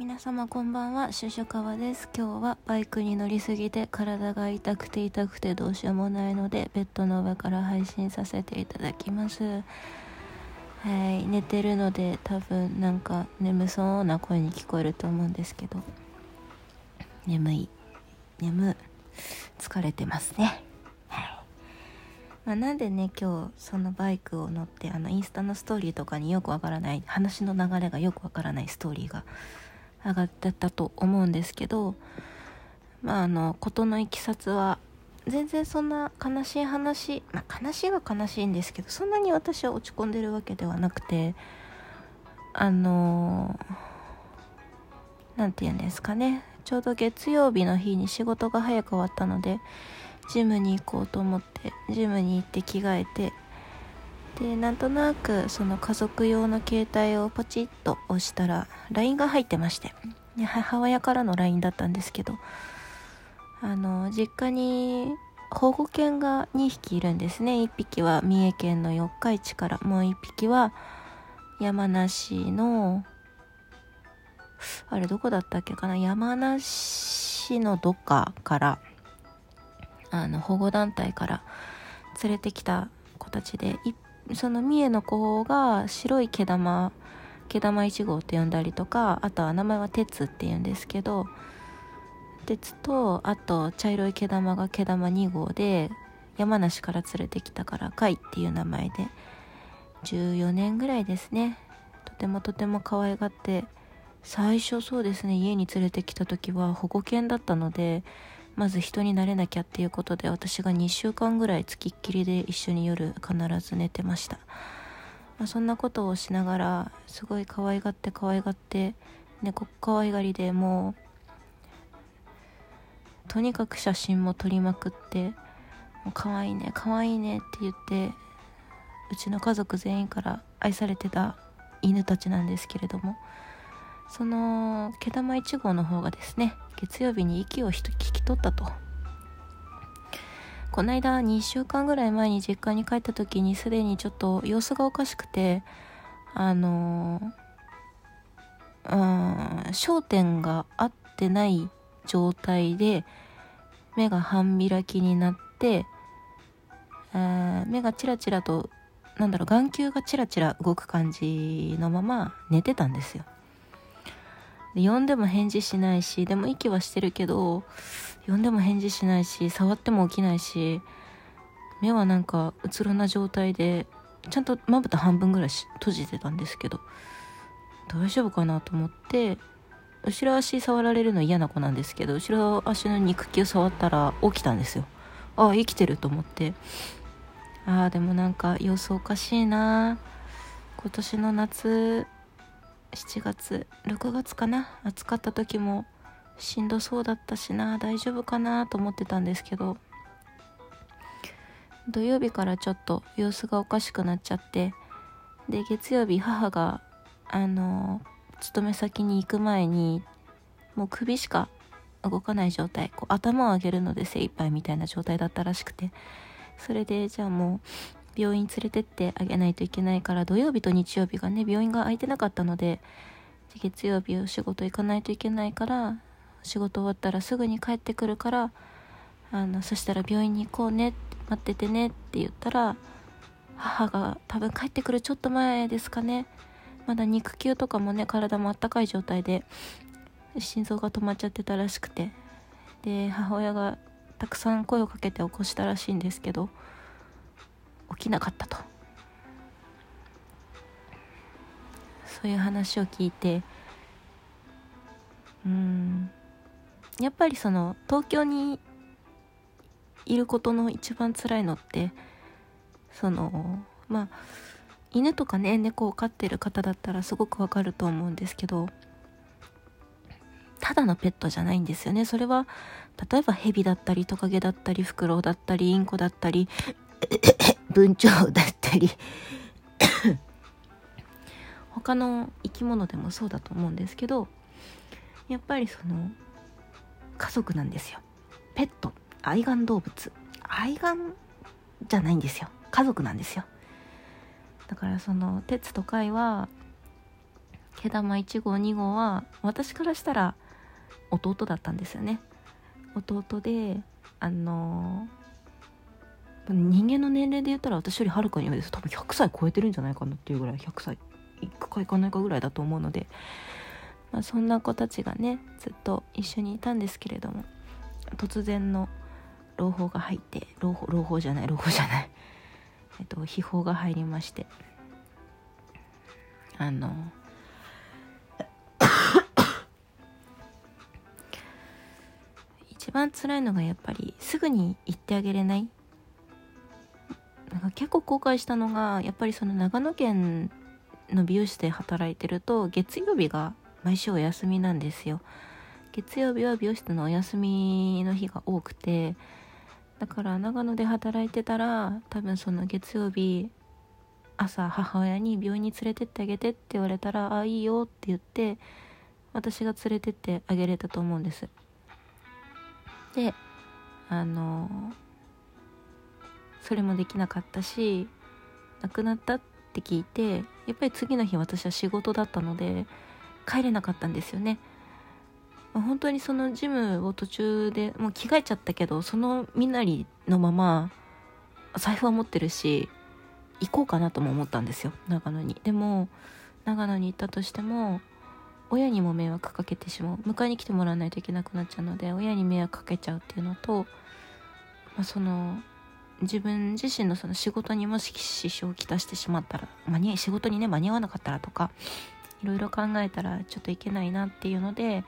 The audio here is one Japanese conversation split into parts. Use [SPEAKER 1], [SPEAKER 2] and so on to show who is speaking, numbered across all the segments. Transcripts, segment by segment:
[SPEAKER 1] 皆様こんばんは。シュシュカワです。今日はバイクに乗りすぎて体が痛くて痛くてどうしようもないのでベッドの上から配信させていただきます。はい。寝てるので多分なんか眠そうな声に聞こえると思うんですけど。眠い。眠。疲れてますね。はい。まあ、なんでね今日そのバイクを乗ってあのインスタのストーリーとかによくわからない話の流れがよくわからないストーリーが上がってたと思うんですけどまああの事のいきさつは全然そんな悲しい話、まあ、悲しいは悲しいんですけどそんなに私は落ち込んでるわけではなくてあの何て言うんですかね。ちょうど月曜日の日に仕事が早く終わったのでジムに行こうと思ってジムに行って着替えてでなんとなくその家族用の携帯をポチッと押したら LINE が入ってまして。母親からの LINE だったんですけど。あの実家に保護犬が2匹いるんですね。1匹は三重県の四日市から。もう1匹は山梨のあれどこだったっけかな？山梨のどっかからあの保護団体から連れてきた子たちで1その三重の子が白い毛玉毛玉1号って呼んだりとかあとは名前は鉄って言うんですけど鉄とあと茶色い毛玉が毛玉2号で山梨から連れてきたから貝っていう名前で14年ぐらいですね。とてもとても可愛がって最初そうですね家に連れてきた時は保護犬だったのでまず人になれなきゃっていうことで私が2週間ぐらいつきっきりで一緒に夜必ず寝てました、まあ、そんなことをしながらすごい可愛がって可愛がって猫可愛がりでもうとにかく写真も撮りまくって「もう可愛いね可愛いね」って言ってうちの家族全員から愛されてた犬たちなんですけれどもその毛玉1号の方がですね月曜日に息を引き取ったと。この間2週間ぐらい前に実家に帰った時にすでにちょっと様子がおかしくてあのうん焦点が合ってない状態で目が半開きになって目がチラチラとなんだろう眼球がチラチラ動く感じのまま寝てたんですよ。で呼んでも返事しないしでも息はしてるけど呼んでも返事しないし触っても起きないし目はなんかうつろな状態でちゃんとまぶた半分ぐらい閉じてたんですけど大丈夫かなと思って後ろ足触られるの嫌な子なんですけど後ろ足の肉球触ったら起きたんですよ。ああ生きてると思って。ああでもなんか様子おかしいな今年の夏7月6月かな？暑かった時もしんどそうだったしな。大丈夫かなと思ってたんですけど。土曜日からちょっと様子がおかしくなっちゃって。で月曜日母があの勤め先に行く前にもう首しか動かない状態。こう頭を上げるので精一杯みたいな状態だったらしくて。それでじゃあもう病院連れてってあげないといけないから土曜日と日曜日がね病院が空いてなかったので月曜日お仕事行かないといけないから仕事終わったらすぐに帰ってくるからあのそしたら病院に行こうね待っててねって言ったら母が多分帰ってくるちょっと前ですかね。まだ肉球とかもね体もあったかい状態で心臓が止まっちゃってたらしくて。で母親がたくさん声をかけて起こしたらしいんですけど起きなかったと。そういう話を聞いてうんやっぱりその東京にいることの一番辛いのってそのまあ犬とかね猫を飼ってる方だったらすごくわかると思うんですけどただのペットじゃないんですよね。それは例えばヘビだったりトカゲだったりフクロウだったりインコだったり文鳥だったり。他の生き物でもそうだと思うんですけどやっぱりその家族なんですよ。ペット。愛玩動物。愛玩じゃないんですよ。家族なんですよ。だからその鉄と貝は毛玉1号2号は私からしたら弟だったんですよね。弟であの人間の年齢で言ったら私よりはるかに上です。多分100歳超えてるんじゃないかなっていうぐらい100歳いくかいかないかぐらいだと思うので、まあ、そんな子たちがねずっと一緒にいたんですけれども突然の朗報が入って朗報朗報じゃない朗報じゃない。えっと秘宝が入りまして。あの一番辛いのがやっぱりすぐに言ってあげれない。なんか結構後悔したのがやっぱりその長野県の美容室で働いてると月曜日が毎週お休みなんですよ。月曜日は美容室のお休みの日が多くてだから長野で働いてたら多分その月曜日朝母親に病院に連れてってあげてって言われたら「あいいよ」って言って私が連れてってあげれたと思うんです。であのそれもできなかったし亡くなったって聞いてやっぱり次の日私は仕事だったので帰れなかったんですよね。本当にそのジムを途中でもう着替えちゃったけどその身なりのまま財布は持ってるし行こうかなとも思ったんですよ長野に。でも長野に行ったとしても親にも迷惑かけてしまう。迎えに来てもらわないといけなくなっちゃうので親に迷惑かけちゃうっていうのと、まあ、その自分自身のその仕事にもし支障をきたしてしまったら間に仕事にね間に合わなかったらとかいろいろ考えたらちょっといけないなっていうので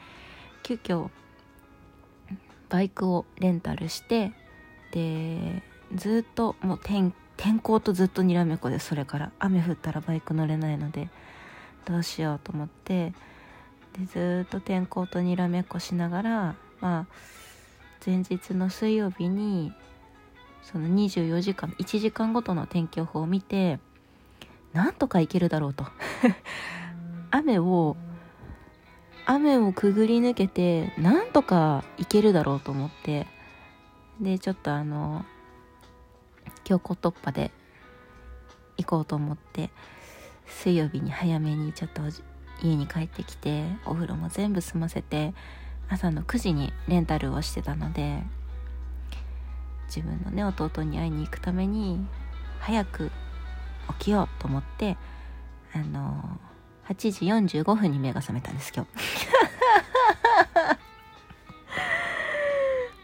[SPEAKER 1] 急遽バイクをレンタルしてでずっともう天天候とずっとにらめっこでそれから雨降ったらバイク乗れないのでどうしようと思ってでずっと天候とにらめっこしながらまあ前日の水曜日にその24時間1時間ごとの天気予報を見てなんとかいけるだろうと。雨を雨をくぐり抜けてなんとかいけるだろうと思って。でちょっとあの強行突破で行こうと思って水曜日に早めにちょっと家に帰ってきてお風呂も全部済ませて朝の9時にレンタルをしてたので自分のね弟に会いに行くために早く起きようと思ってあの8時45分に目が覚めたんです今日。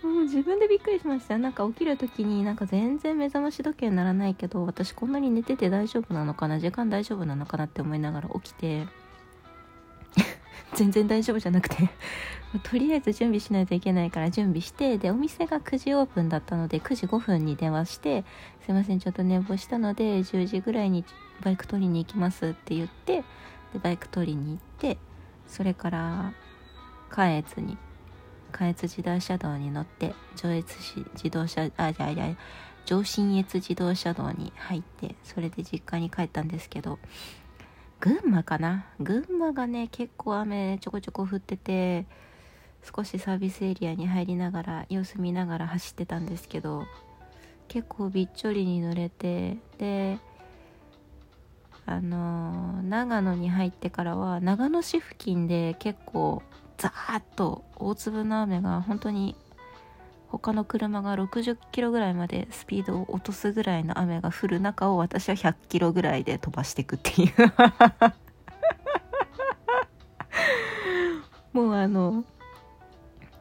[SPEAKER 1] もう自分でびっくりしました。なんか起きる時になんか全然目覚まし時計にならないけど私こんなに寝てて大丈夫なのかな時間大丈夫なのかなって思いながら起きて全然大丈夫じゃなくてとりあえず準備しないといけないから準備してでお店が9時オープンだったので9時5分に電話して「すいませんちょっと寝坊したので10時ぐらいにバイク取りに行きます」って言ってでバイク取りに行ってそれから関越に関越自動車道に乗って上越市自動車あいやいや上信越自動車道に入ってそれで実家に帰ったんですけど群馬かな？群馬がね結構雨ちょこちょこ降ってて少しサービスエリアに入りながら様子見ながら走ってたんですけど結構びっちょりに濡れてであの長野に入ってからは長野市付近で結構ザーッと大粒の雨が本当に他の車が60キロぐらいまでスピードを落とすぐらいの雨が降る中を私は100キロぐらいで飛ばしていくっていう。もうあの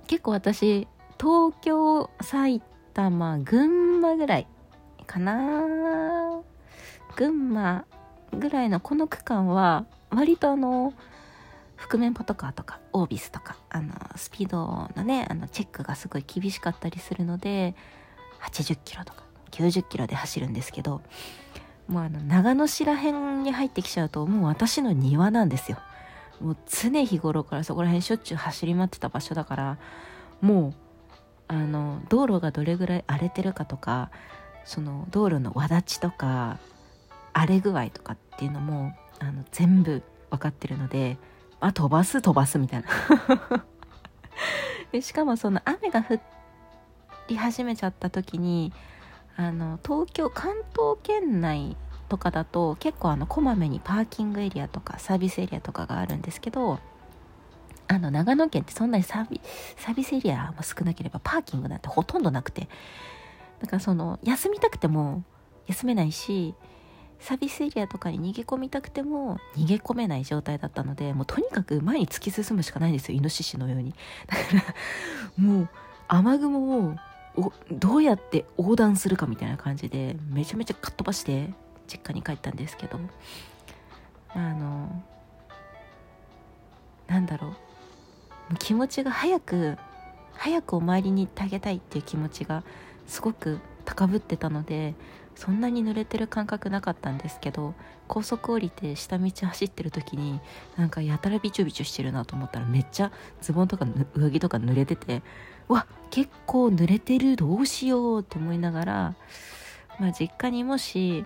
[SPEAKER 1] 結構私東京埼玉群馬ぐらいかな。群馬ぐらいのこの区間は割とあの覆面パトカーとかオービスとかあのスピードのねあのチェックがすごい厳しかったりするので80キロとか90キロで走るんですけどもうあの長野市ら辺に入ってきちゃうともう私の庭なんですよ。もう常日頃からそこら辺しょっちゅう走り回ってた場所だからもうあの道路がどれぐらい荒れてるかとかその道路のわだちとか荒れ具合とかっていうのもあの全部分かってるのであ飛ばす飛ばすみたいな。でしかもその雨が降り始めちゃった時にあの東京関東圏内とかだと結構あのこまめにパーキングエリアとかサービスエリアとかがあるんですけどあの長野県ってそんなにサービサービスエリアも少なければパーキングなんてほとんどなくて。だからその休みたくても休めないしサービスエリアとかに逃げ込みたくても逃げ込めない状態だったのでもうとにかく前に突き進むしかないんですよイノシシのように。だからもう雨雲をどうやって横断するかみたいな感じでめちゃめちゃかっ飛ばして実家に帰ったんですけどあのなんだろう。気持ちが早く早くお参りに行ってあげたいっていう気持ちがすごく高ぶってたのでそんなに濡れてる感覚なかったんですけど高速降りて下道走ってる時になんかやたらびちょびちょしてるなと思ったらめっちゃズボンとか上着とか濡れててわ結構濡れてるどうしようって思いながら、まあ、実家にもし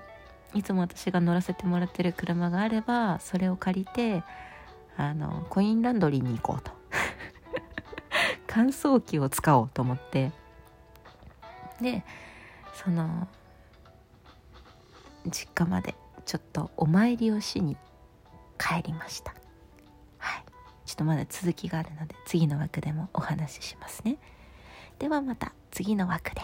[SPEAKER 1] いつも私が乗らせてもらってる車があればそれを借りてあのコインランドリーに行こうと。乾燥機を使おうと思って。でその実家までちょっとお参りをしに帰りました。はい。ちょっとまだ続きがあるので次の枠でもお話ししますね。ではまた次の枠で。